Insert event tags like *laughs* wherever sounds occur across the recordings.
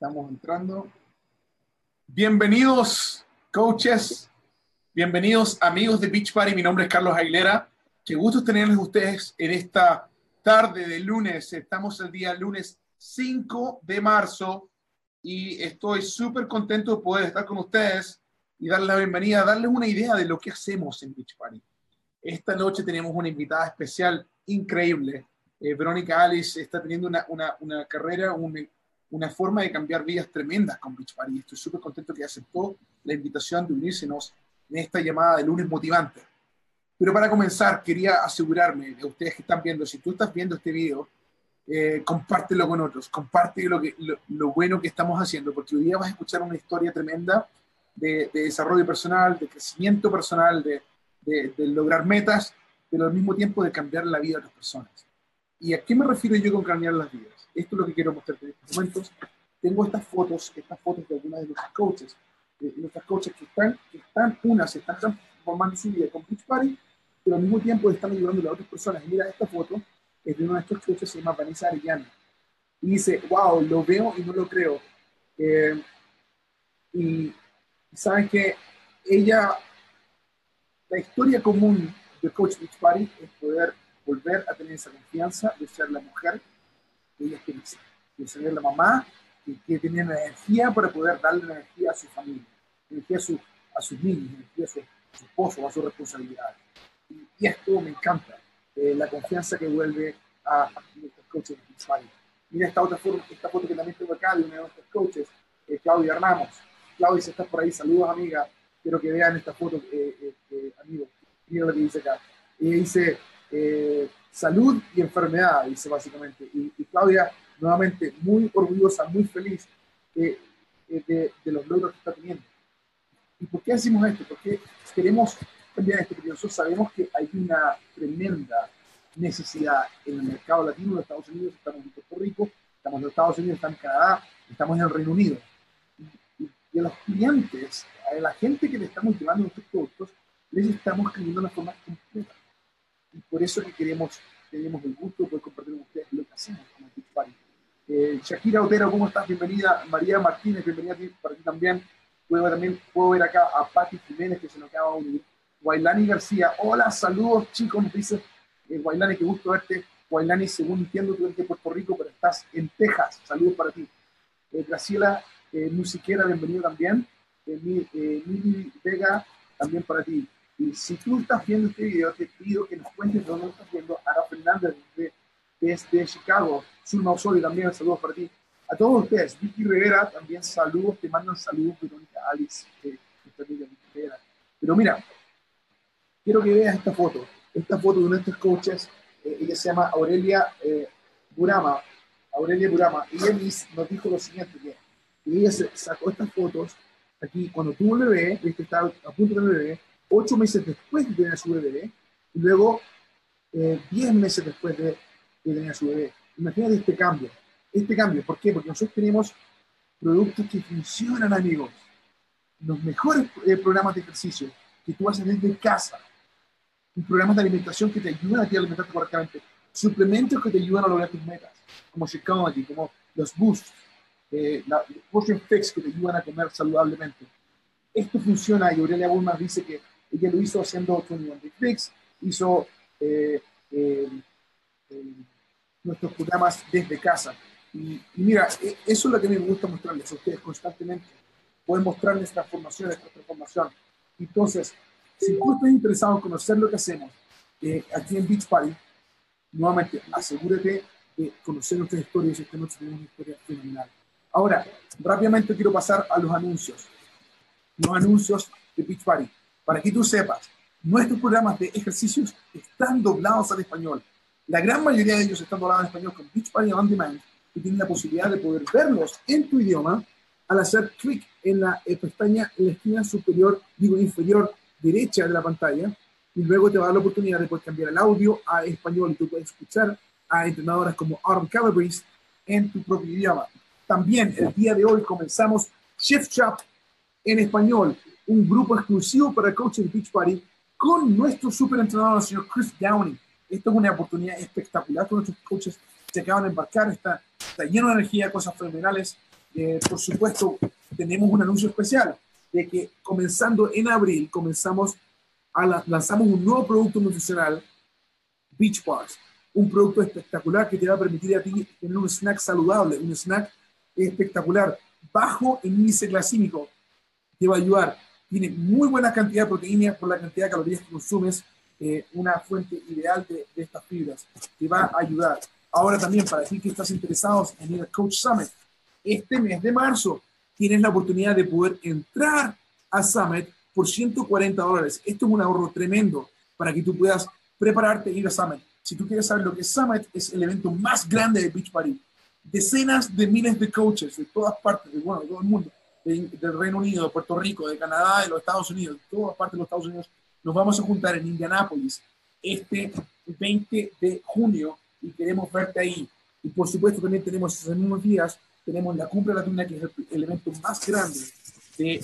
Estamos entrando. Bienvenidos, coaches. Bienvenidos, amigos de Beach Party. Mi nombre es Carlos Aguilera. Qué gusto tenerles ustedes en esta tarde de lunes. Estamos el día lunes 5 de marzo y estoy súper contento de poder estar con ustedes y darles la bienvenida, darles una idea de lo que hacemos en Beach Party. Esta noche tenemos una invitada especial increíble. Eh, Verónica Alice está teniendo una, una, una carrera, un, una forma de cambiar vidas tremendas con Beach Party. Estoy súper contento que aceptó la invitación de unírsenos en esta llamada de lunes motivante. Pero para comenzar, quería asegurarme de ustedes que están viendo, si tú estás viendo este video, eh, compártelo con otros, comparte lo, que, lo, bueno que estamos haciendo, porque hoy día vas a escuchar una historia tremenda de, desarrollo personal, de crecimiento personal, de, de, de, lograr metas, pero al mismo tiempo de cambiar la vida de las personas. ¿Y a qué me refiero yo con cambiar las vidas? Esto es lo que quiero mostrarte en estos momentos. Tengo estas fotos, estas fotos de algunas de nuestras coaches, de nuestras coaches que están, que están unas, están transformando su vida con Beach Party, pero al mismo tiempo están ayudando a otras personas. Y mira, esta foto es de una de estas coaches, se llama Vanessa Arellana. Y dice, wow, lo veo y no lo creo. Eh, y saben que ella, la historia común de Coach Beach Party es poder volver a tener esa confianza de ser la mujer ella quiere ser, quiere ser la mamá que quiere tener energía para poder darle energía a su familia, energía a, su, a sus niños, energía a su, esposo, a su responsabilidad. Y, esto me encanta, eh, la confianza que vuelve a, a nuestros coaches de Mira esta otra foto, esta foto que también tengo acá de una de nuestros coaches, eh, Claudia Ramos. Claudia, si estás por ahí, saludos amiga. Quiero que vean esta foto, eh, eh amigo. Mira lo que dice acá. Ella dice, salud y enfermedad, dice básicamente. Y, Claudia, nuevamente, muy orgullosa, muy feliz de, de, los logros que está teniendo. ¿Y por qué hacemos esto? Porque queremos cambiar esto, porque nosotros sabemos que hay una tremenda necesidad en el mercado latino de Estados Unidos, estamos en Puerto Rico, estamos en Estados Unidos, estamos en Canadá, estamos en el Reino Unido. Y, y a los clientes, a la gente que le estamos llevando nuestros productos, les estamos escribiendo de una forma completa y por eso que queremos, tenemos el gusto de poder compartir con ustedes lo que hacemos como Beach Party. Eh, Shakira Otero, ¿cómo estás? Bienvenida. María Martínez, bienvenida para ti también. Puedo también puedo ver acá a Patti Jiménez, que se nos acaba de unir. Guailani García, hola, saludos chicos, nos dice eh, Guailani, qué gusto verte. Guailani, según entiendo, tú eres de Puerto Rico, pero estás en Texas. Saludos para ti. Eh, Graciela eh, Musiquera, bienvenido también. Eh, eh Mili Vega, también para ti. Y si tú estás viendo este video, te pido que nos cuentes dónde estás viendo. Ara Fernández desde, desde Chicago. Zulma Osorio también, saludos para ti. A todos ustedes, Vicky Rivera, también saludos, te mandan saludos, Verónica Alice, eh, Rivera. Pero mira, quiero que veas esta foto. Esta foto de uno de estos coaches, eh, ella se llama Aurelia eh, Burama. Aurelia Burama. Y ella nos dijo lo siguiente, que ella sacó estas fotos aquí cuando tuvo el bebé, que estaba a punto de tener bebé, ocho meses después de tener a su bebé, y luego eh, diez meses después de, tener a su bebé. Imagínate este cambio. Este cambio, ¿por qué? Porque nosotros tenemos productos que funcionan, amigos. Los mejores eh, programas de ejercicio que tú haces desde casa. Un programa de alimentación que te ayudan a ti a alimentarte correctamente. Suplementos que te ayudan a lograr tus metas, como Shakeology, como los Boosts, eh, la, los Fix que te ayudan a comer saludablemente. Esto funciona y Aurelia Bulmas dice que ella lo hizo haciendo 21 Fix, hizo eh, nuestros programas desde casa. Y, mira, e, eso es lo que me gusta mostrarles a ustedes constantemente. Pueden mostrarles transformación, esta transformación. Entonces, si tú estás interesado en conocer lo que hacemos eh, aquí en Beach Party, nuevamente asegúrate de conocer nuestras historias. Esta noche tenemos una historia fenomenal. Ahora, rápidamente quiero pasar a los anuncios. Los anuncios de Beach Party. Para que tú sepas, nuestros programas de ejercicios están doblados al español. La gran mayoría de ellos están doblados al español con Beachbody On Demand y tienes la posibilidad de poder verlos en tu idioma al hacer clic en la eh, pestaña en la esquina superior, digo inferior derecha de la pantalla y luego te va a dar la oportunidad de poder cambiar el audio a español y tú puedes escuchar a entrenadoras como Arm Calabrese en tu propio idioma. También el día de hoy comenzamos Shift Shop en español un grupo exclusivo para coaching Beach Party con nuestro super entrenador, el señor Chris Downey. Esto es una oportunidad espectacular con nuestros coaches se acaban de embarcar, está, está lleno de energía, cosas fenomenales. eh, por supuesto, tenemos un anuncio especial de que comenzando en abril, comenzamos a lanzamos un nuevo producto nutricional, Beach Bars, un producto espectacular que te va a permitir a ti tener un snack saludable, un snack espectacular, bajo en índice glicémico, te va a ayudar. Tiene muy buena cantidad de proteína por la cantidad de calorías que consumes, eh, una fuente ideal de, de, estas fibras. Te va a ayudar. Ahora también, para ti que estás interesados en el Coach Summit, este mes de marzo tienes la oportunidad de poder entrar a Summit por 140 dólares. Esto es un ahorro tremendo para que tú puedas prepararte e ir a Summit. Si tú quieres saber lo que es Summit, es el evento más grande de Beach Party. Decenas de miles de coaches de todas partes, de, bueno, de todo el mundo, del Reino Unido, de Puerto Rico, de Canadá, de los Estados Unidos, de todas partes de los Estados Unidos, nos vamos a juntar en Indianápolis este 20 de junio y queremos verte ahí. Y por supuesto también tenemos esos mismos días tenemos la cumbre latina, que es el elemento más grande de, de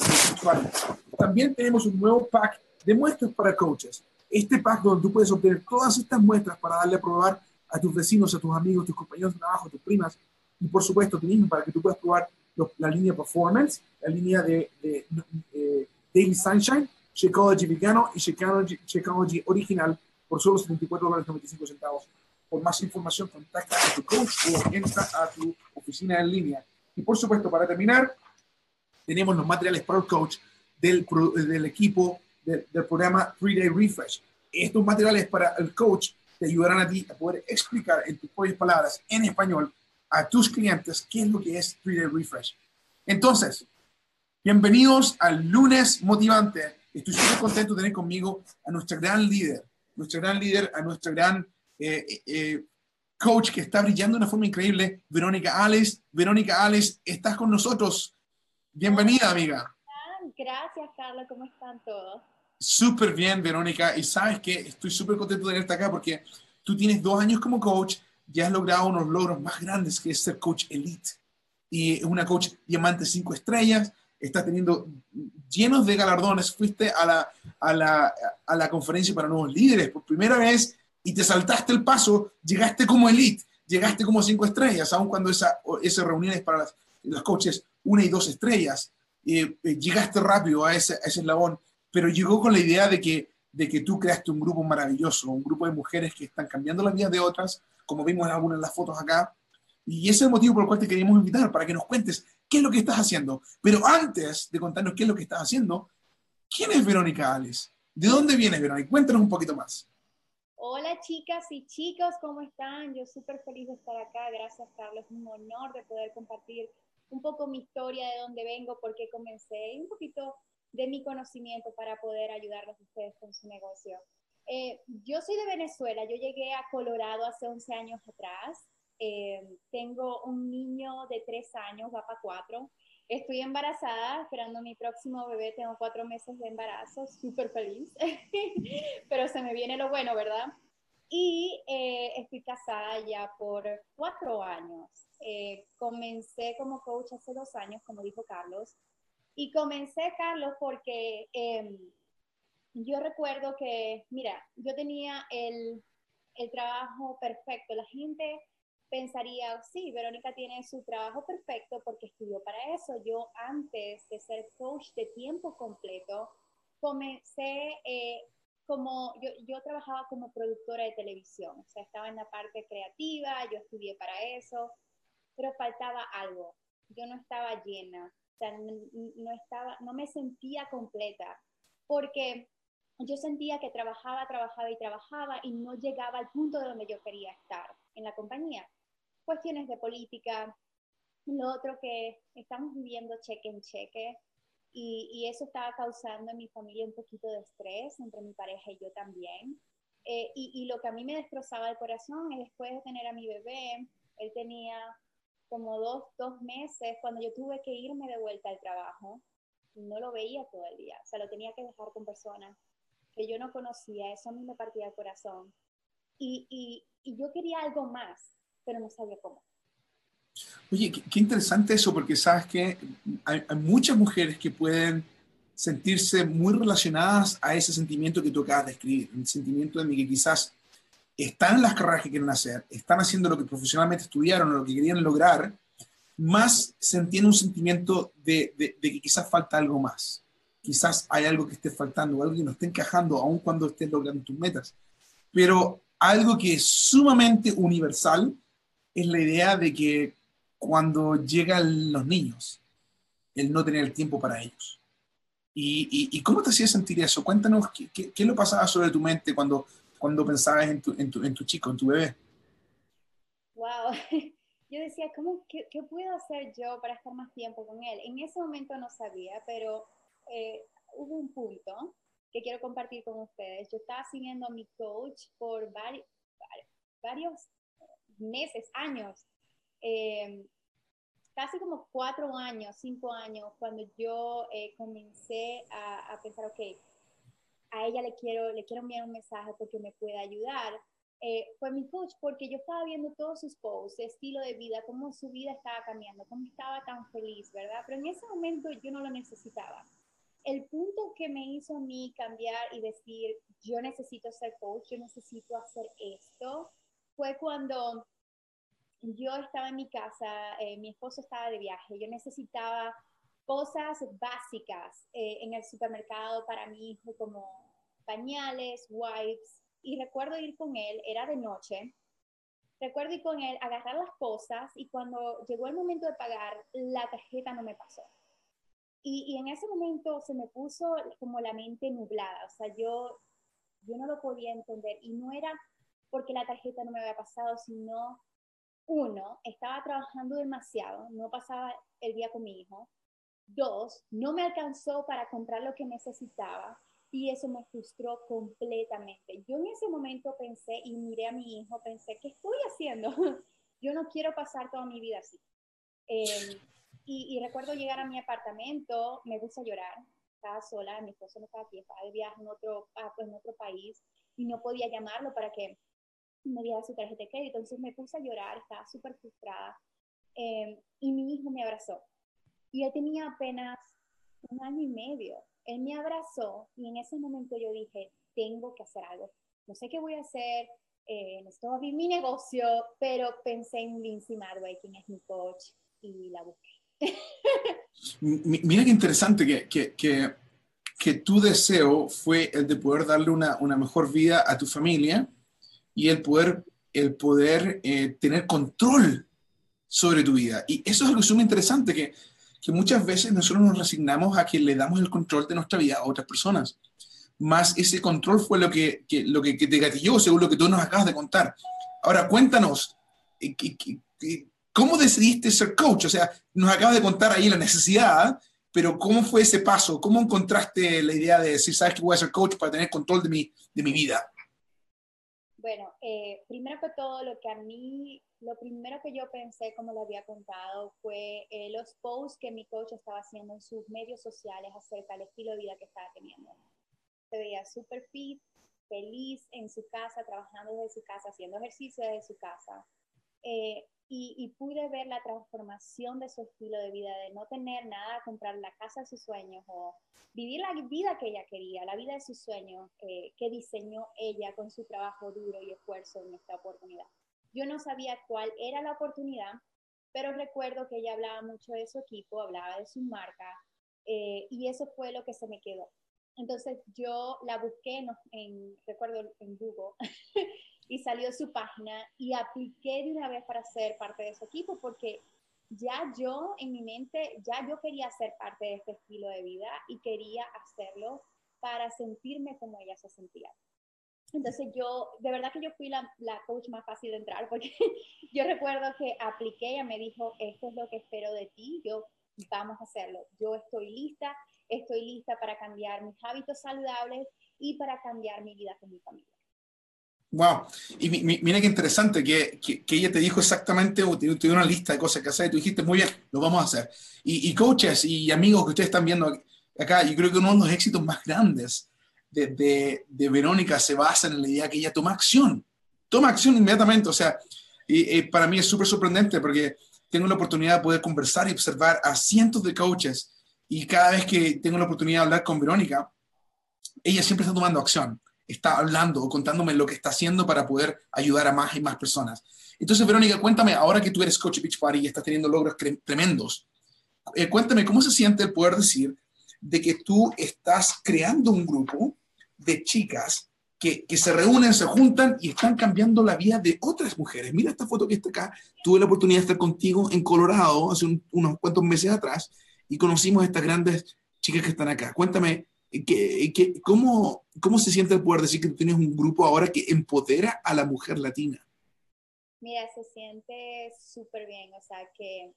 También tenemos un nuevo pack de muestras para coaches. Este pack donde tú puedes obtener todas estas muestras para darle a probar a tus vecinos, a tus amigos, tus compañeros de trabajo, a tus primas, y por supuesto tú mismo para que tú puedas probar la línea Performance, la línea de, eh, Daily Sunshine, Shakeology vegano y Shakeology, original por solo 74 dólares 95 centavos. Por más información, contacta a tu coach o entra a tu oficina en línea. Y por supuesto, para terminar, tenemos los materiales para el coach del, del equipo del, programa 3-Day Refresh. Estos materiales para el coach te ayudarán a ti a poder explicar en tus propias palabras, en español, a tus clientes qué es lo que es 3-Day Refresh. Entonces, bienvenidos al lunes motivante. Estoy súper contento de tener conmigo a nuestra gran líder, nuestra gran líder, a nuestra gran eh, eh, coach que está brillando de una forma increíble, Verónica Alex. Verónica Alex, estás con nosotros. Bienvenida, amiga. Gracias, Carla. ¿Cómo están todos? Súper bien, Verónica. Y sabes que estoy súper contento de tenerte acá porque tú tienes dos años como coach, ya has logrado unos logros más grandes que es ser coach elite. Y una coach diamante cinco estrellas, estás teniendo llenos de galardones. Fuiste a la, a la, a la conferencia para nuevos líderes por primera vez y te saltaste el paso, llegaste como elite, llegaste como cinco estrellas, aun cuando esa, esa reunión es para los coaches una y dos estrellas. Eh, eh, llegaste rápido a ese, a ese eslabón, pero llegó con la idea de que, de que tú creaste un grupo maravilloso, un grupo de mujeres que están cambiando las vidas de otras, como vimos en algunas de las fotos acá. Y ese es el motivo por el cual te queríamos invitar, para que nos cuentes qué es lo que estás haciendo. Pero antes de contarnos qué es lo que estás haciendo, ¿quién es Verónica Ales? ¿De dónde viene Verónica? Cuéntanos un poquito más. Hola chicas y chicos, ¿cómo están? Yo súper feliz de estar acá. Gracias Carlos, es un honor de poder compartir un poco mi historia, de dónde vengo, por qué comencé y un poquito de mi conocimiento para poder ayudarles a ustedes con su negocio. Eh, yo soy de Venezuela, yo llegué a Colorado hace 11 años atrás. Eh, tengo un niño de 3 años, va para 4. Estoy embarazada, esperando mi próximo bebé, tengo cuatro meses de embarazo, súper feliz, *laughs* pero se me viene lo bueno, ¿verdad? Y eh, estoy casada ya por cuatro años. Eh, comencé como coach hace dos años, como dijo Carlos, y comencé, Carlos, porque em, yo recuerdo que, mira, yo tenía el, el trabajo perfecto, la gente pensaría, sí, Verónica tiene su trabajo perfecto porque estudió para eso. Yo antes de ser coach de tiempo completo, comencé eh, como, yo, yo, trabajaba como productora de televisión, o sea, estaba en la parte creativa, yo estudié para eso, pero faltaba algo, yo no estaba llena, no, estaba, no me sentía completa, porque yo sentía que trabajaba, trabajaba y trabajaba y no llegaba al punto de donde yo quería estar en la compañía cuestiones de política, lo otro que estamos viviendo cheque en cheque y, y, eso estaba causando en mi familia un poquito de estrés entre mi pareja y yo también. Eh, y, y, lo que a mí me destrozaba el corazón es después de tener a mi bebé, él tenía como dos, dos meses cuando yo tuve que irme de vuelta al trabajo, no lo veía todo el día, o sea, lo tenía que dejar con personas que yo no conocía, eso a mí me partía el corazón. Y, y, y yo quería algo más, pero no sabía cómo. Oye, qué, interesante eso, porque sabes que hay, muchas mujeres que pueden sentirse muy relacionadas a ese sentimiento que tú acabas de escribir, el sentimiento de que quizás están las carreras que quieren hacer, están haciendo lo que profesionalmente estudiaron lo que querían lograr, más se entiende un sentimiento de, de, que quizás falta algo más. Quizás hay algo que esté faltando, algo que no esté encajando, aun cuando estés logrando tus metas. Pero algo que es sumamente universal es la idea de que cuando llegan los niños, el no tener el tiempo para ellos. ¿Y, y, cómo te hacía sentir eso? Cuéntanos qué, qué, qué, lo pasaba sobre tu mente cuando, cuando pensabas en tu, en, tu, en tu chico, en tu bebé. Wow, *laughs* yo decía, ¿cómo, qué, qué, puedo hacer yo para estar más tiempo con él? En ese momento no sabía, pero eh, hubo un punto que quiero compartir con ustedes. Yo estaba siguiendo a mi coach por varios, varios meses, años. Eh, casi como cuatro años, cinco años, cuando yo eh, comencé a, pensar, ok, a ella le quiero, le quiero enviar un mensaje porque me puede ayudar, eh, fue mi coach porque yo estaba viendo todos sus posts, estilo de vida, cómo su vida estaba cambiando, cómo estaba tan feliz, ¿verdad? Pero en ese momento yo no lo necesitaba. El punto que me hizo a mí cambiar y decir, yo necesito ser coach, yo necesito hacer esto, fue cuando yo estaba en mi casa, eh, mi esposo estaba de viaje, yo necesitaba cosas básicas eh, en el supermercado para mi hijo como pañales, wipes, y recuerdo ir con él, era de noche, recuerdo ir con él, agarrar las cosas y cuando llegó el momento de pagar, la tarjeta no me pasó. Y, en ese momento se me puso como la mente nublada, o sea, yo, yo no lo podía entender y no era porque la tarjeta no me había pasado, sino uno, estaba trabajando demasiado, no pasaba el día con mi hijo. Dos, no me alcanzó para comprar lo que necesitaba y eso me frustró completamente. Yo en ese momento pensé y miré a mi hijo, pensé, ¿qué estoy haciendo? *laughs* Yo no quiero pasar toda mi vida así. Em, y, recuerdo llegar a mi apartamento, me puse a llorar, estaba sola, mi esposo no estaba aquí, estaba de viaje en otro, ah, pues, en otro país y no podía llamarlo para que me diera su tarjeta de crédito. Entonces me puse a llorar, estaba súper frustrada. Em, y mi hijo me abrazó. Y él tenía apenas un año y medio. Él me abrazó y en ese momento yo dije, tengo que hacer algo. No sé qué voy a hacer, eh, necesito abrir mi negocio, pero pensé en Lindsay Madway, quien es mi coach, y la busqué. Mira qué interesante que, que, que, que, tu deseo fue el de poder darle una, una mejor vida a tu familia y el poder, el poder eh, tener control sobre tu vida. Y eso es algo sumamente interesante, que, que muchas veces nosotros nos resignamos a que le damos el control de nuestra vida a otras personas. Más ese control fue lo que, que lo que, te gatilló, según lo que tú nos acabas de contar. Ahora, cuéntanos, eh, ¿cómo decidiste ser coach? O sea, nos acabas de contar ahí la necesidad, pero ¿cómo fue ese paso? ¿Cómo encontraste la idea de decir, sabes que voy a ser coach para tener control de mi, de mi vida? Bueno, eh, primero que todo, lo que a mí, lo primero que yo pensé, como lo había contado, fue eh, los posts que mi coach estaba haciendo en sus medios sociales acerca del estilo de vida que estaba teniendo. Se veía súper fit, feliz en su casa, trabajando desde su casa, haciendo ejercicio desde su casa. Eh, y, pude ver la transformación de su estilo de vida, de no tener nada, comprar la casa de sus sueños o vivir la vida que ella quería, la vida de sus sueños eh, que diseñó ella con su trabajo duro y esfuerzo en esta oportunidad. Yo no sabía cuál era la oportunidad, pero recuerdo que ella hablaba mucho de su equipo, hablaba de su marca eh, y eso fue lo que se me quedó. Entonces yo la busqué en recuerdo en Google *laughs* y salió su página y apliqué de una vez para ser parte de su equipo porque ya yo en mi mente, ya yo quería ser parte de este estilo de vida y quería hacerlo para sentirme como ella se sentía. Entonces yo, de verdad que yo fui la, la coach más fácil de entrar porque *laughs* yo recuerdo que apliqué, ella me dijo, esto es lo que espero de ti, yo vamos a hacerlo, yo estoy lista, estoy lista para cambiar mis hábitos saludables y para cambiar mi vida con mi familia. Wow. Y mira qué interesante que, que, ella te dijo exactamente, te, dio una lista de cosas que hacer y tú dijiste, muy bien, lo vamos a hacer. Y, y, coaches y amigos que ustedes están viendo acá, yo creo que uno de los éxitos más grandes de, de, de Verónica se basa en la idea que ella toma acción. Toma acción inmediatamente. O sea, y, para mí es súper sorprendente porque tengo la oportunidad de poder conversar y observar a cientos de coaches y cada vez que tengo la oportunidad de hablar con Verónica, ella siempre está tomando acción está hablando o contándome lo que está haciendo para poder ayudar a más y más personas. Entonces, Verónica, cuéntame, ahora que tú eres coach de Beach Party y estás teniendo logros tremendos, eh, cuéntame cómo se siente el poder decir de que tú estás creando un grupo de chicas que, que, se reúnen, se juntan y están cambiando la vida de otras mujeres. Mira esta foto que está acá. Tuve la oportunidad de estar contigo en Colorado hace unos cuantos meses atrás y conocimos a estas grandes chicas que están acá. Cuéntame, ¿qué, qué, cómo, ¿cómo se siente el poder decir que tú tienes un grupo ahora que empodera a la mujer latina? Mira, se siente súper bien, o sea que,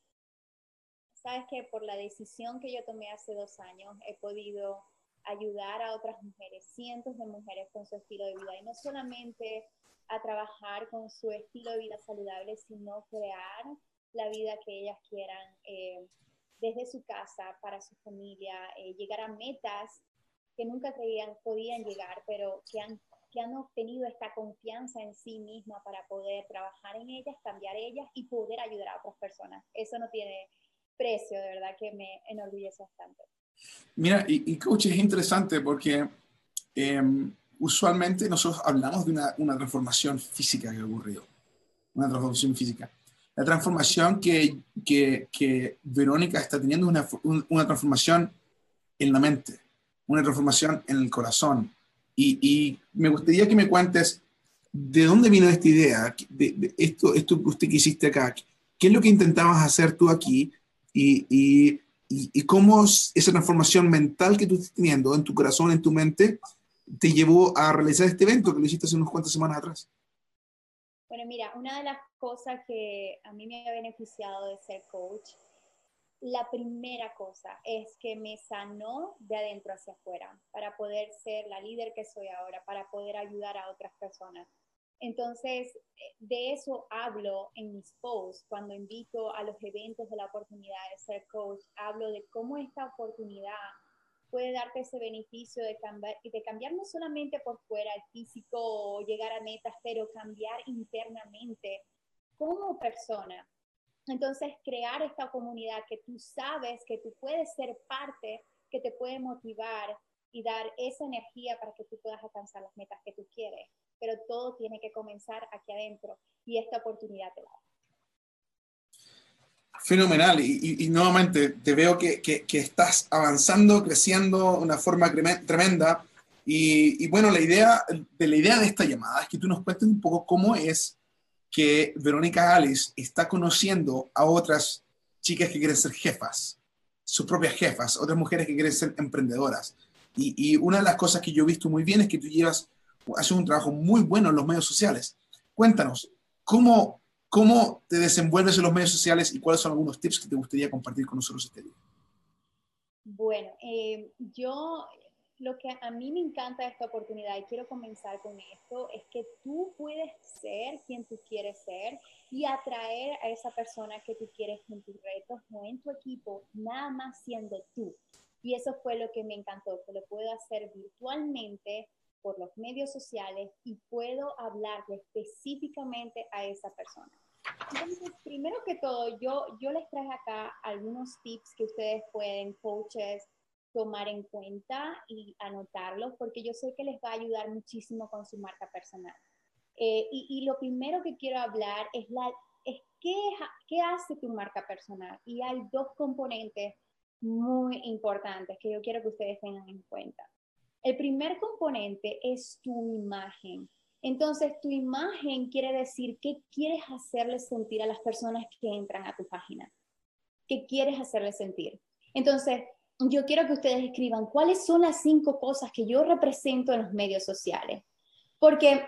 sabes que por la decisión que yo tomé hace dos años, he podido ayudar a otras mujeres, cientos de mujeres con su estilo de vida, y no solamente a trabajar con su estilo de vida saludable, sino crear la vida que ellas quieran eh, desde su casa, para su familia, eh, llegar a metas que nunca creían podían llegar, pero que han que han obtenido esta confianza en sí misma para poder trabajar en ellas, cambiar ellas y poder ayudar a otras personas. Eso no tiene precio, de verdad que me enorgullece bastante. Mira, y, y coach, es interesante porque em, usualmente nosotros hablamos de una, una, transformación física que ha ocurrido, una transformación física. La transformación que, que, que Verónica está teniendo es una, una transformación en la mente, una transformación en el corazón, y, me gustaría que me cuentes de dónde vino esta idea, de, esto, esto que usted que hiciste acá. ¿Qué es lo que intentabas hacer tú aquí? Y, y, y, cómo esa transformación mental que tú estás teniendo en tu corazón, en tu mente, te llevó a realizar este evento que lo hiciste hace unas cuantas semanas atrás. Bueno, mira, una de las cosas que a mí me ha beneficiado de ser coach la primera cosa es que me sanó de adentro hacia afuera para poder ser la líder que soy ahora, para poder ayudar a otras personas. Entonces, de eso hablo en mis posts, cuando invito a los eventos de la oportunidad de ser coach, hablo de cómo esta oportunidad puede darte ese beneficio de cambiar, de cambiar no solamente por fuera, el físico o llegar a metas, pero cambiar internamente como persona entonces, crear esta comunidad que tú sabes que tú puedes ser parte, que te puede motivar y dar esa energía para que tú puedas alcanzar las metas que tú quieres. Pero todo tiene que comenzar aquí adentro y esta oportunidad te la da. Fenomenal. Y, nuevamente te veo que, que, estás avanzando, creciendo de una forma tremenda. Y, y, bueno, la idea, de la idea de esta llamada es que tú nos cuentes un poco cómo es que Verónica Alice está conociendo a otras chicas que quieren ser jefas, sus propias jefas, otras mujeres que quieren ser emprendedoras. Y, una de las cosas que yo he visto muy bien es que tú llevas, haces un trabajo muy bueno en los medios sociales. Cuéntanos, ¿cómo, cómo te desenvuelves en los medios sociales y cuáles son algunos tips que te gustaría compartir con nosotros este día? Bueno, eh, yo lo que a mí me encanta de esta oportunidad y quiero comenzar con esto es que tú puedes ser quien tú quieres ser y atraer a esa persona que tú quieres en tus retos o en tu equipo, nada más siendo tú. Y eso fue lo que me encantó, que lo puedo hacer virtualmente por los medios sociales y puedo hablarle específicamente a esa persona. Entonces, primero que todo, yo, yo les traje acá algunos tips que ustedes pueden, coaches, tomar en cuenta y anotarlos porque yo sé que les va a ayudar muchísimo con su marca personal. Eh, y, lo primero que quiero hablar es, la, es qué, qué hace tu marca personal. Y hay dos componentes muy importantes que yo quiero que ustedes tengan en cuenta. El primer componente es tu imagen. Entonces, tu imagen quiere decir qué quieres hacerles sentir a las personas que entran a tu página. ¿Qué quieres hacerles sentir? Entonces, yo quiero que ustedes escriban cuáles son las cinco cosas que yo represento en los medios sociales. Porque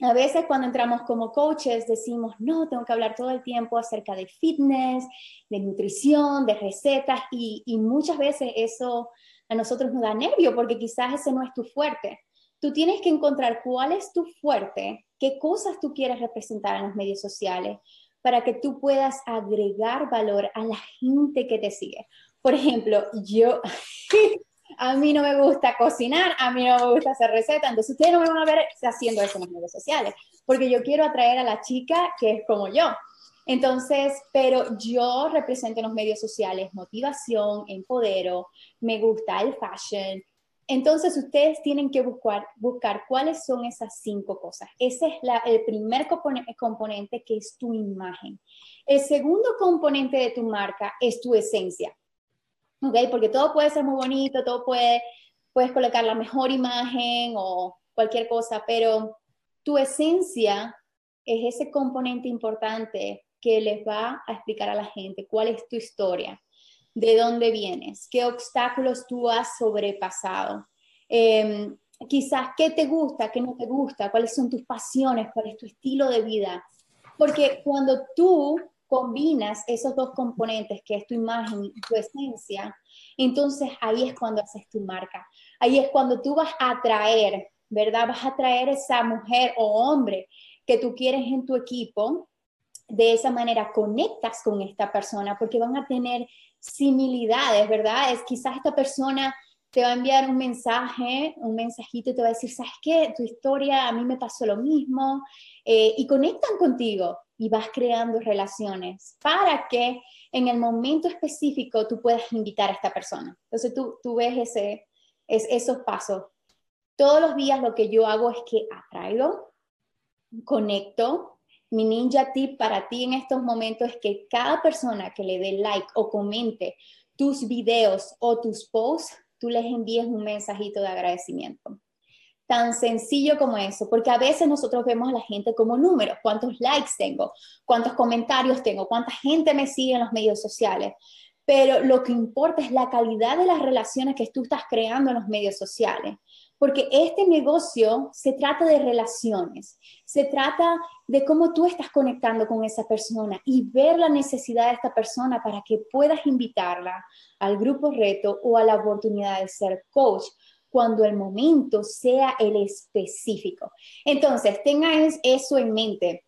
a veces cuando entramos como coaches decimos, no, tengo que hablar todo el tiempo acerca de fitness, de nutrición, de recetas, y, muchas veces eso a nosotros nos da nervio porque quizás ese no es tu fuerte. Tú tienes que encontrar cuál es tu fuerte, qué cosas tú quieres representar en los medios sociales para que tú puedas agregar valor a la gente que te sigue. Por ejemplo, yo, *laughs* a mí no me gusta cocinar, a mí no me gusta hacer recetas, entonces ustedes no me van a ver haciendo eso en las redes sociales, porque yo quiero atraer a la chica que es como yo. Entonces, pero yo represento en los medios sociales motivación, empodero, me gusta el fashion, Entonces ustedes tienen que buscar, buscar cuáles son esas cinco cosas. Ese es el primer componente que es tu imagen. El segundo componente de tu marca es tu esencia. ¿Ok? Porque todo puede ser muy bonito, todo puede, puedes colocar la mejor imagen o cualquier cosa, pero tu esencia es ese componente importante que les va a explicar a la gente cuál es tu historia, de dónde vienes, qué obstáculos tú has sobrepasado, em, quizás qué te gusta, qué no te gusta, cuáles son tus pasiones, cuál es tu estilo de vida. Porque cuando tú combinas esos dos componentes, que es tu imagen y tu esencia, entonces ahí es cuando haces tu marca. Ahí es cuando tú vas a atraer, ¿verdad? Vas a atraer esa mujer o hombre que tú quieres en tu equipo. De esa manera conectas con esta persona porque van a tener similitudes, ¿verdad? Es quizás esta persona te va a enviar un mensaje, un mensajito te va a decir, ¿sabes qué? Tu historia, a mí me pasó lo mismo. Eh, y conectan contigo y vas creando relaciones para que en el momento específico tú puedas invitar a esta persona. Entonces tú, tú ves ese, es, esos pasos. Todos los días lo que yo hago es que atraigo, conecto, mi ninja tip para ti en estos momentos es que cada persona que le dé like o comente tus videos o tus posts, tú les envíes un mensajito de agradecimiento. Tan sencillo como eso, porque a veces nosotros vemos a la gente como números, cuántos likes tengo, cuántos comentarios tengo, cuánta gente me sigue en los medios sociales, pero lo que importa es la calidad de las relaciones que tú estás creando en los medios sociales porque este negocio se trata de relaciones, se trata de cómo tú estás conectando con esa persona y ver la necesidad de esta persona para que puedas invitarla al grupo reto o a la oportunidad de ser coach cuando el momento sea el específico. Entonces, tengan eso en mente,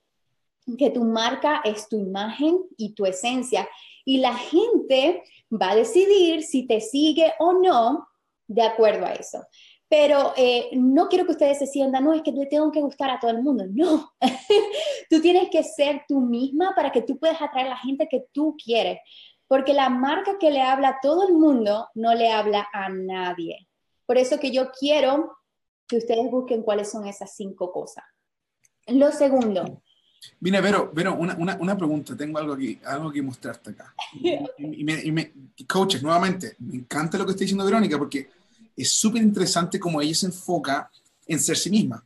que tu marca es tu imagen y tu esencia y la gente va a decidir si te sigue o no de acuerdo a eso. Pero eh, no quiero que ustedes se sientan, no, es que le tengo que gustar a todo el mundo. No, *laughs* tú tienes que ser tú misma para que tú puedas atraer a la gente que tú quieres. Porque la marca que le habla a todo el mundo no le habla a nadie. Por eso que yo quiero que ustedes busquen cuáles son esas cinco cosas. Lo segundo. Mira, Vero, Vero una, una, una, pregunta. Tengo algo aquí, algo que mostrarte acá. Y, me, y me, coaches, nuevamente, me encanta lo que está diciendo Verónica porque es súper interesante cómo ella se enfoca en ser sí misma.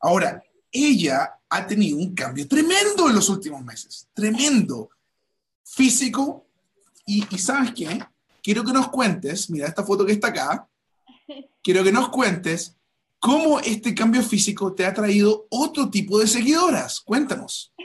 Ahora, ella ha tenido un cambio tremendo en los últimos meses, tremendo, físico, y, sabes qué, quiero que nos cuentes, mira esta foto que está acá, quiero que nos cuentes cómo este cambio físico te ha traído otro tipo de seguidoras. Cuéntanos. *laughs*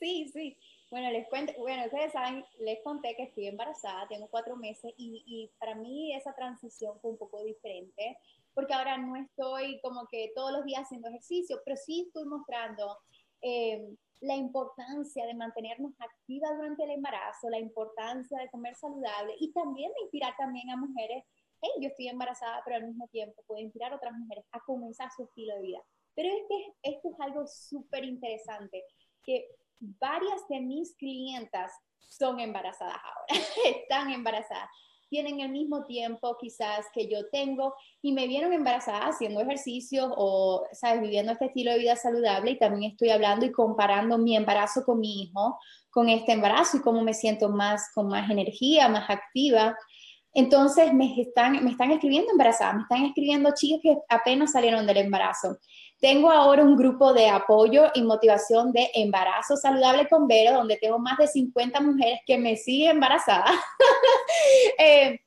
Sí, sí. Bueno, les cuento, bueno, ustedes saben, les conté que estoy embarazada, tengo cuatro meses y, y, para mí esa transición fue un poco diferente, porque ahora no estoy como que todos los días haciendo ejercicio, pero sí estoy mostrando eh, la importancia de mantenernos activas durante el embarazo, la importancia de comer saludable y también de inspirar también a mujeres, hey, yo estoy embarazada, pero al mismo tiempo puedo inspirar a otras mujeres a comenzar su estilo de vida. Pero es que esto es algo súper interesante, que varias de mis clientas son embarazadas ahora, *laughs* están embarazadas, tienen el mismo tiempo quizás que yo tengo y me vieron embarazada haciendo ejercicio o, sabes, viviendo este estilo de vida saludable y también estoy hablando y comparando mi embarazo con mi hijo, con este embarazo y cómo me siento más, con más energía, más activa. Entonces me están, me están escribiendo embarazadas, me están escribiendo chicas que apenas salieron del embarazo. Tengo ahora un grupo de apoyo y motivación de embarazo saludable con Vero, donde tengo más de 50 mujeres que me siguen embarazadas. *laughs* Eh,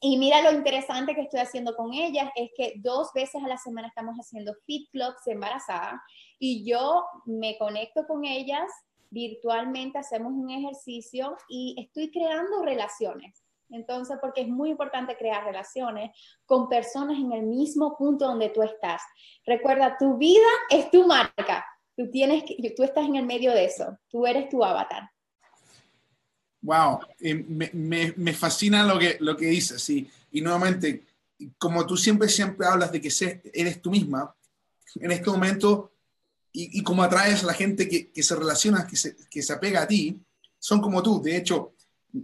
y mira lo interesante que estoy haciendo con ellas es que dos veces a la semana estamos haciendo Fit Clubs embarazadas y yo me conecto con ellas virtualmente, hacemos un ejercicio y estoy creando relaciones. Entonces, porque es muy importante crear relaciones con personas en el mismo punto donde tú estás. Recuerda, tu vida es tu marca. Tú, tienes tú estás en el medio de eso. Tú eres tu avatar. Wow, eh, me, me, me, fascina lo que, lo que dices. Y, y nuevamente, como tú siempre, siempre hablas de que eres tú misma, en este momento, y, y como atraes a la gente que, que se relaciona, que se, que se apega a ti, son como tú. De hecho,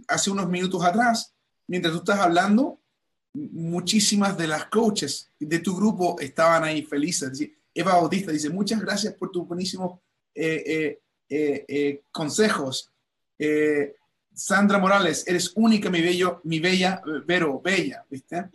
hace unos minutos atrás mientras tú estás hablando, muchísimas de las coaches de tu grupo estaban ahí felices. Eva Bautista dice, muchas gracias por tus buenísimos eh, eh, eh, consejos. Sandra Morales, eres única, mi, bello, mi bella, Vero, bella, ¿viste?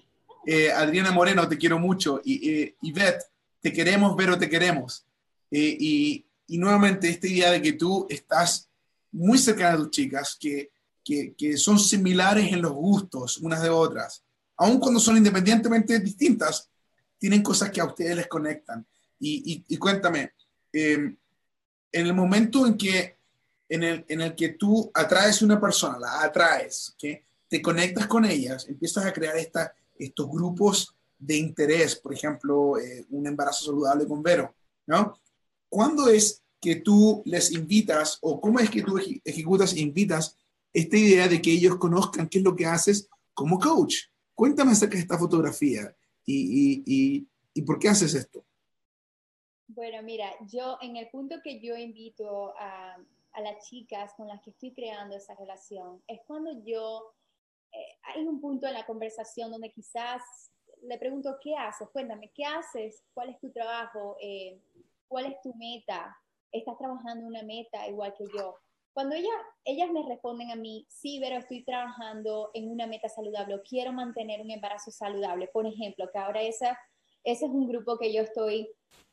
Adriana Moreno, te quiero mucho. Y, Ivette, te queremos, Vero, te queremos. Y, y, nuevamente esta idea de que tú estás muy cerca de tus chicas, que, que, que son similares en los gustos unas de otras, aun cuando son independientemente distintas, tienen cosas que a ustedes les conectan. Y, cuéntame, em, en el momento en que, en el, en el que tú atraes una persona, la atraes, ¿okay? te conectas con ellas, empiezas a crear esta, estos grupos de interés, por ejemplo, eh, un embarazo saludable con Vero, ¿no? ¿Cuándo es que tú les invitas o cómo es que tú ejecutas invitas esta idea de que ellos conozcan qué es lo que haces como coach? Cuéntame acerca de esta fotografía y, y, y por qué haces esto. Bueno, mira, yo en el punto que yo invito a, a las chicas con las que estoy creando esa relación, es cuando yo, eh, hay un punto en la conversación donde quizás le pregunto, ¿qué haces? Cuéntame, ¿qué haces? ¿Cuál es tu trabajo? Eh, ¿Cuál es tu meta? ¿Estás trabajando una meta igual que yo? Cuando ella, ellas me responden a mí, sí, pero estoy trabajando en una meta saludable, quiero mantener un embarazo saludable, por ejemplo, que ahora esa, ese es un grupo que yo estoy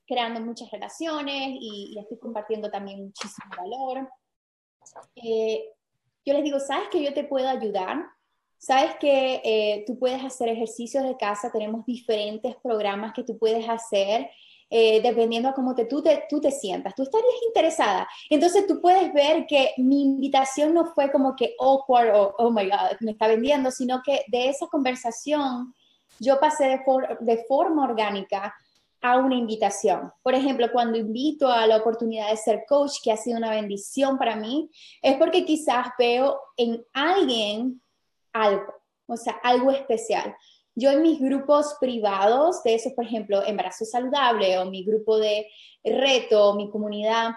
creando muchas relaciones y, estoy compartiendo también muchísimo valor. Eh, yo les digo, ¿sabes que yo te puedo ayudar? ¿Sabes que eh, tú puedes hacer ejercicios de casa? Tenemos diferentes programas que tú puedes hacer. Eh, dependiendo a cómo te, tú, te, tú te sientas, tú estarías interesada. Entonces tú puedes ver que mi invitación no fue como que awkward o oh my god, me está vendiendo, sino que de esa conversación yo pasé de, de forma orgánica a una invitación. Por ejemplo, cuando invito a la oportunidad de ser coach, que ha sido una bendición para mí, es porque quizás veo en alguien algo, o sea, algo especial. Yo en mis grupos privados, de esos, por ejemplo, embarazo saludable o mi grupo de reto, mi comunidad,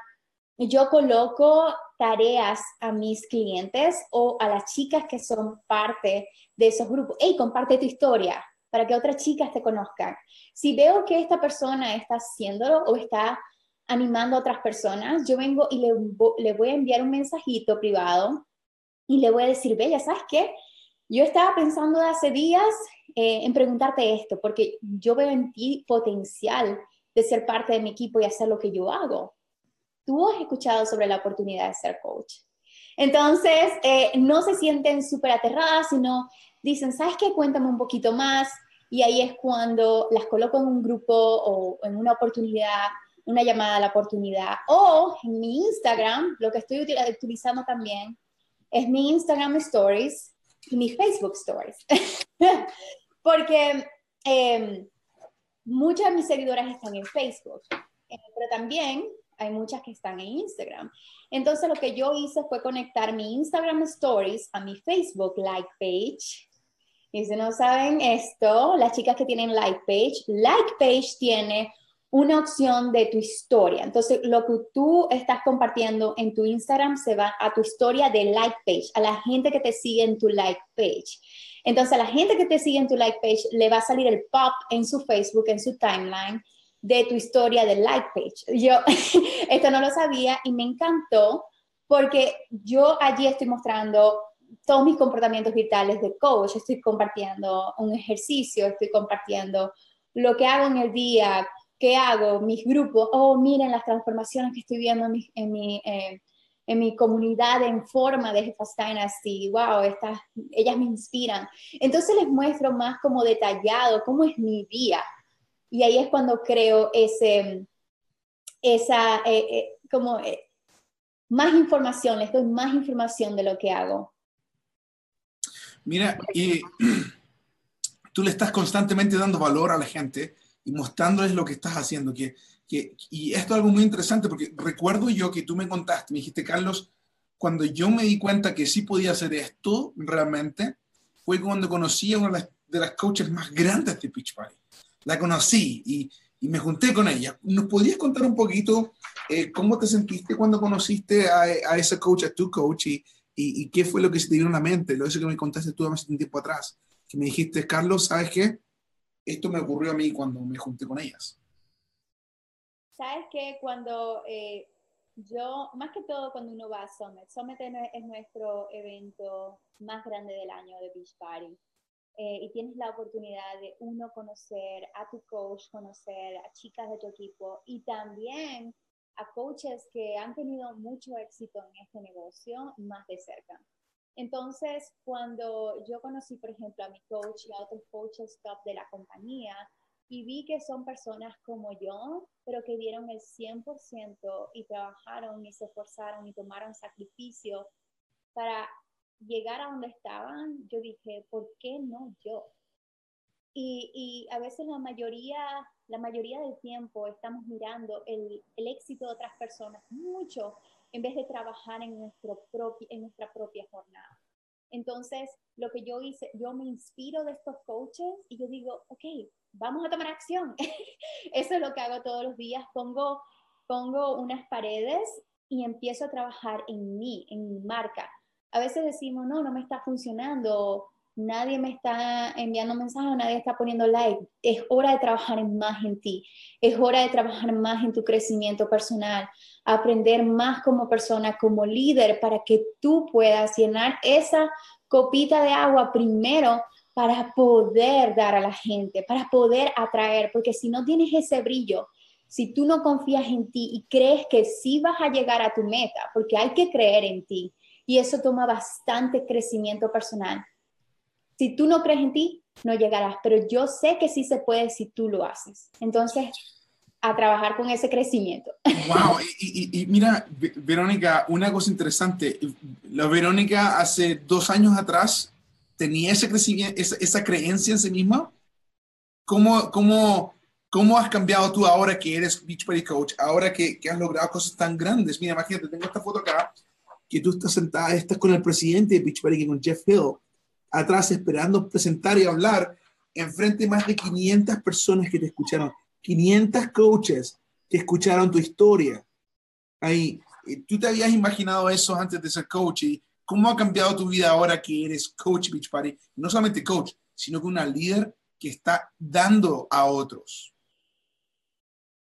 yo coloco tareas a mis clientes o a las chicas que son parte de esos grupos. Hey, comparte tu historia para que otras chicas te conozcan. Si veo que esta persona está haciéndolo o está animando a otras personas, yo vengo y le, voy a enviar un mensajito privado y le voy a decir, Bella, ¿sabes qué? Yo estaba pensando hace días eh, en preguntarte esto, porque yo veo en ti potencial de ser parte de mi equipo y hacer lo que yo hago. Tú has escuchado sobre la oportunidad de ser coach. Entonces, eh, no se sienten súper aterradas, sino dicen, ¿sabes qué? Cuéntame un poquito más. Y ahí es cuando las coloco en un grupo o en una oportunidad, una llamada a la oportunidad. O en mi Instagram, lo que estoy utilizando también es mi Instagram Stories y mi Facebook Stories. *laughs* Porque eh, muchas de mis seguidoras están en Facebook, eh, pero también hay muchas que están en Instagram. Entonces lo que yo hice fue conectar mi Instagram Stories a mi Facebook Like Page y si no saben esto, las chicas que tienen like page, like page tiene una opción de tu historia. Entonces, lo que tú estás compartiendo en tu Instagram se va a tu historia de like page, a la gente que te sigue en tu like page. Entonces, a la gente que te sigue en tu like page le va a salir el pop en su Facebook, en su timeline de tu historia de like page. Yo *laughs* esto no lo sabía y me encantó porque yo allí estoy mostrando todos mis comportamientos vitales de coach, estoy compartiendo un ejercicio, estoy compartiendo lo que hago en el día, qué hago, mis grupos, oh, miren las transformaciones que estoy viendo en mi, en mi, eh, en mi comunidad en forma de Jefas Dynasty, wow, estas, ellas me inspiran. Entonces les muestro más como detallado cómo es mi día. Y ahí es cuando creo ese, esa, eh, eh, como más información, les doy más información de lo que hago. Mira, y *clears throat* tú le estás constantemente dando valor a la gente y mostrándoles lo que estás haciendo. Que, que, y esto es algo muy interesante porque recuerdo yo que tú me contaste, me dijiste, Carlos, cuando yo me di cuenta que sí podía hacer esto realmente, fue cuando conocí a una de las, coaches más grandes de Pitch Party. La conocí y, y, me junté con ella. ¿Nos podías contar un poquito eh, cómo te sentiste cuando conociste a, a esa coach, a tu coach, y, y, qué fue lo que se te dio en la mente, lo eso que me contaste tú hace un tiempo atrás. que me dijiste, Carlos, ¿sabes qué? Esto me ocurrió a mí cuando me junté con ellas. ¿Sabes qué? Cuando eh, yo, más que todo cuando uno va a Summit, Summit es nuestro evento más grande del año de Beach Party. Eh, y tienes la oportunidad de uno conocer a tu coach, conocer a chicas de tu equipo y también a coaches que han tenido mucho éxito en este negocio más de cerca. Entonces, cuando yo conocí, por ejemplo, a mi coach y a otros coaches top de la compañía, y vi que son personas como yo, pero que dieron el 100% y trabajaron y se esforzaron y tomaron sacrificio para llegar a donde estaban, yo dije, ¿por qué no yo? Y, y a veces la mayoría, la mayoría del tiempo estamos mirando el, el, éxito de otras personas mucho en vez de trabajar en, nuestro en nuestra propia jornada. Entonces, lo que yo hice, yo me inspiro de estos coaches y yo digo, ok, vamos a tomar acción. *laughs* Eso es lo que hago todos los días. Pongo, pongo unas paredes y empiezo a trabajar en mí, en mi marca. A veces decimos, no, no me está funcionando, nadie me está enviando mensajes, nadie está poniendo like. Es hora de trabajar más en ti, es hora de trabajar más en tu crecimiento personal, aprender más como persona, como líder, para que tú puedas llenar esa copita de agua primero para poder dar a la gente, para poder atraer, porque si no tienes ese brillo, si tú no confías en ti y crees que sí vas a llegar a tu meta, porque hay que creer en ti, y eso toma bastante crecimiento personal. Si tú no crees en ti, no llegarás, pero yo sé que sí se puede si tú lo haces. Entonces, a trabajar con ese crecimiento. Wow, y, mira, Verónica, una cosa interesante, la Verónica hace dos años atrás tenía ese crecimiento, esa, creencia en sí misma. ¿Cómo, cómo, ¿Cómo has cambiado tú ahora que eres Beach Party Coach, ahora que, que has logrado cosas tan grandes? Mira, imagínate, tengo esta foto acá, que tú estás sentada, estás con el presidente de Beach Party, con Jeff Hill, atrás esperando presentar y hablar, enfrente de más de 500 personas que te escucharon, 500 coaches que escucharon tu historia. Ahí, ¿tú te habías imaginado eso antes de ser coach? Y ¿Cómo ha cambiado tu vida ahora que eres coach Beach Party? No solamente coach, sino que una líder que está dando a otros.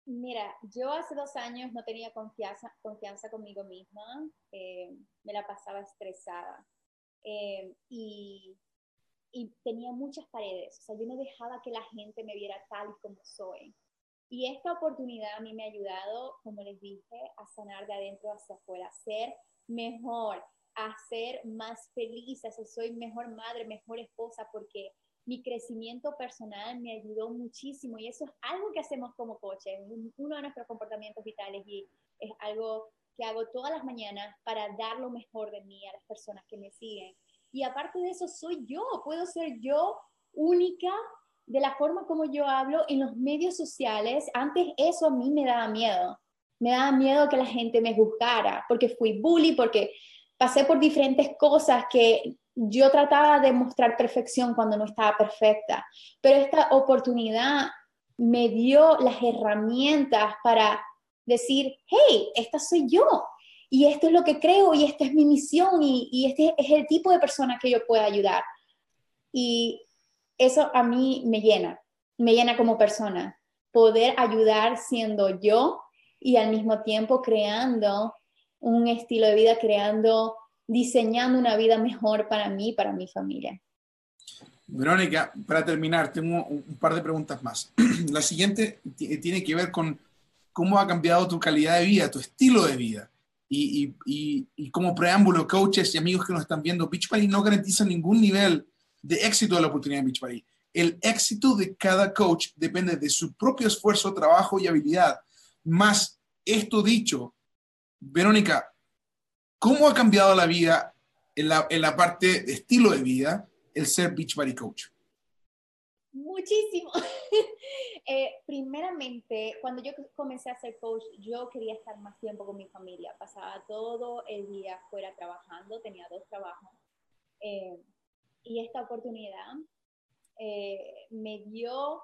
Mira, yo hace dos años no tenía confianza, confianza conmigo misma, eh, me la pasaba estresada eh, y, y, tenía muchas paredes, o sea, yo no dejaba que la gente me viera tal y como soy. Y esta oportunidad a mí me ha ayudado, como les dije, a sanar de adentro hacia afuera, a ser mejor, a ser más feliz, a ser soy mejor madre, mejor esposa, porque mi crecimiento personal me ayudó muchísimo. Y eso es algo que hacemos como coaches, uno de nuestros comportamientos vitales y es algo que hago todas las mañanas para dar lo mejor de mí a las personas que me siguen. Y aparte de eso, soy yo, puedo ser yo única de la forma como yo hablo en los medios sociales. Antes eso a mí me daba miedo. Me daba miedo que la gente me juzgara porque fui bully, porque pasé por diferentes cosas que yo trataba de mostrar perfección cuando no estaba perfecta, pero esta oportunidad me dio las herramientas para decir, hey, esta soy yo, y esto es lo que creo, y esta es mi misión, y, este es el tipo de persona que yo puedo ayudar. Y eso a mí me llena, me llena como persona, poder ayudar siendo yo y al mismo tiempo creando un estilo de vida creando, diseñando una vida mejor para mí para mi familia. Verónica, para terminar, tengo un par de preguntas más. *clears throat* La siguiente tiene que ver con cómo ha cambiado tu calidad de vida, tu estilo de vida. Y, y, y, como preámbulo, coaches y amigos que nos están viendo, Beachbody no garantiza ningún nivel de éxito de la oportunidad de Beachbody. El éxito de cada coach depende de su propio esfuerzo, trabajo y habilidad. Más esto dicho, Verónica, ¿cómo ha cambiado la vida en la, en la parte de estilo de vida el ser Beachbody Coach? Muchísimo. *laughs* eh, primeramente, cuando yo comencé a ser coach, yo quería estar más tiempo con mi familia. Pasaba todo el día fuera trabajando, tenía dos trabajos. Eh, y esta oportunidad eh, me dio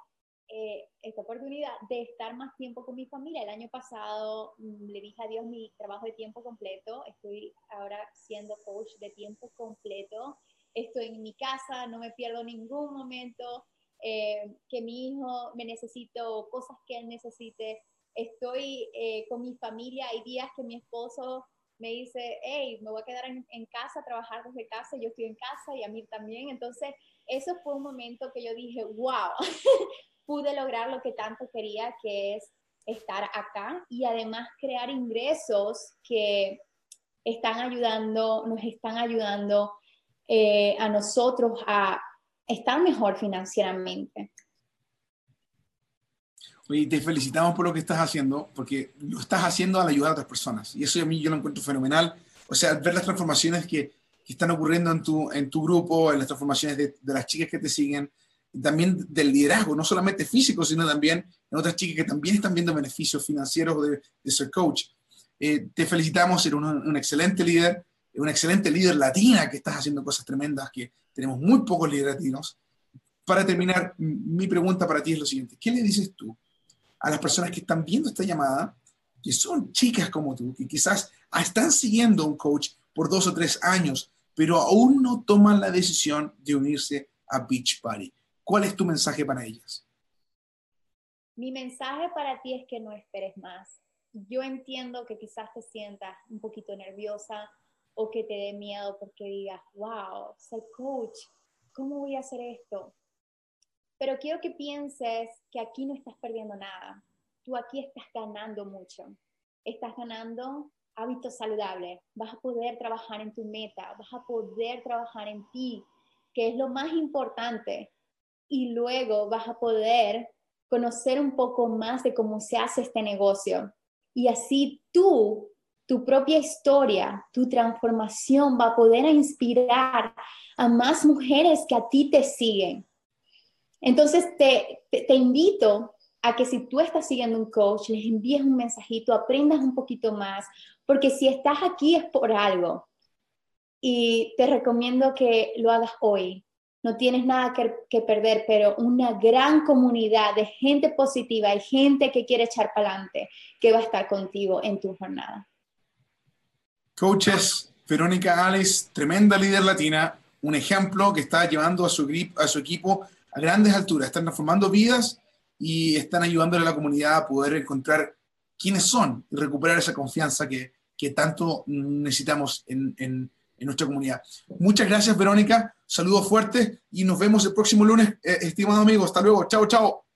eh, esta oportunidad de estar más tiempo con mi familia. El año pasado mm, le dije adiós mi trabajo de tiempo completo. Estoy ahora siendo coach de tiempo completo estoy en mi casa, no me pierdo ningún momento, eh, que mi hijo me necesito, cosas que él necesite. Estoy eh, con mi familia, hay días que mi esposo me dice, hey, me voy a quedar en, en, casa, trabajar desde casa, yo estoy en casa y a mí también. Entonces, eso fue un momento que yo dije, wow, *laughs* pude lograr lo que tanto quería, que es estar acá y además crear ingresos que están ayudando, nos están ayudando eh, a nosotros a estar mejor financieramente. Oye, te felicitamos por lo que estás haciendo, porque lo estás haciendo al ayudar a otras personas. Y eso a mí yo lo encuentro fenomenal. O sea, ver las transformaciones que, que están ocurriendo en tu, en tu grupo, en las transformaciones de, de, las chicas que te siguen, también del liderazgo, no solamente físico, sino también en otras chicas que también están viendo beneficios financieros de, de ser coach. Eh, te felicitamos, eres un, un, excelente líder, una excelente líder latina que estás haciendo cosas tremendas, que tenemos muy pocos líderes latinos. Para terminar, mi pregunta para ti es lo siguiente, ¿qué le dices tú a las personas que están viendo esta llamada, que son chicas como tú, que quizás están siguiendo un coach por dos o tres años, pero aún no toman la decisión de unirse a Beach Party? ¿Cuál es tu mensaje para ellas? Mi mensaje para ti es que no esperes más. Yo entiendo que quizás te sientas un poquito nerviosa o que te dé miedo porque digas, wow, ser coach, ¿cómo voy a hacer esto? Pero quiero que pienses que aquí no estás perdiendo nada. Tú aquí estás ganando mucho. Estás ganando hábitos saludables. Vas a poder trabajar en tu meta. Vas a poder trabajar en ti, que es lo más importante y luego vas a poder conocer un poco más de cómo se hace este negocio. Y así tú, tu propia historia, tu transformación va a poder inspirar a más mujeres que a ti te siguen. Entonces te, te, invito a que si tú estás siguiendo un coach, les envíes un mensajito, aprendas un poquito más, porque si estás aquí es por algo. Y te recomiendo que lo hagas hoy, no tienes nada que, que, perder, pero una gran comunidad de gente positiva y gente que quiere echar para adelante, que va a estar contigo en tu jornada. Coaches, Verónica Alex, tremenda líder latina, un ejemplo que está llevando a su, a su equipo a grandes alturas, están transformando vidas y están ayudándole a la comunidad a poder encontrar quiénes son y recuperar esa confianza que, tanto necesitamos en, nuestra comunidad. Muchas gracias, Verónica. Saludos fuertes y nos vemos el próximo lunes, eh, estimados amigos. Hasta luego. Chao. Chao.